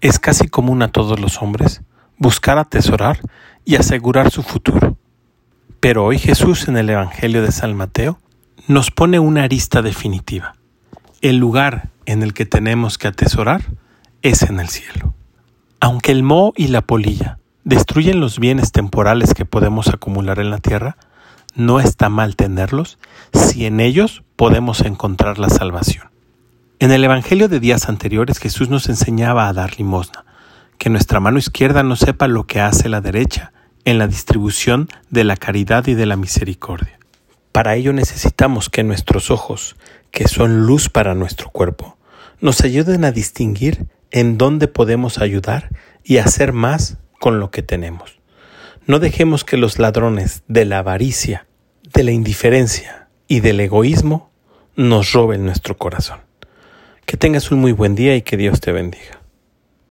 es casi común a todos los hombres buscar atesorar y asegurar su futuro. Pero hoy Jesús en el Evangelio de San Mateo nos pone una arista definitiva. El lugar en el que tenemos que atesorar es en el cielo. Aunque el moho y la polilla destruyen los bienes temporales que podemos acumular en la tierra, no está mal tenerlos si en ellos podemos encontrar la salvación. En el Evangelio de días anteriores Jesús nos enseñaba a dar limosna, que nuestra mano izquierda no sepa lo que hace la derecha en la distribución de la caridad y de la misericordia. Para ello necesitamos que nuestros ojos, que son luz para nuestro cuerpo, nos ayuden a distinguir en dónde podemos ayudar y hacer más con lo que tenemos. No dejemos que los ladrones de la avaricia, de la indiferencia y del egoísmo nos roben nuestro corazón. Tengas un muy buen día y que Dios te bendiga.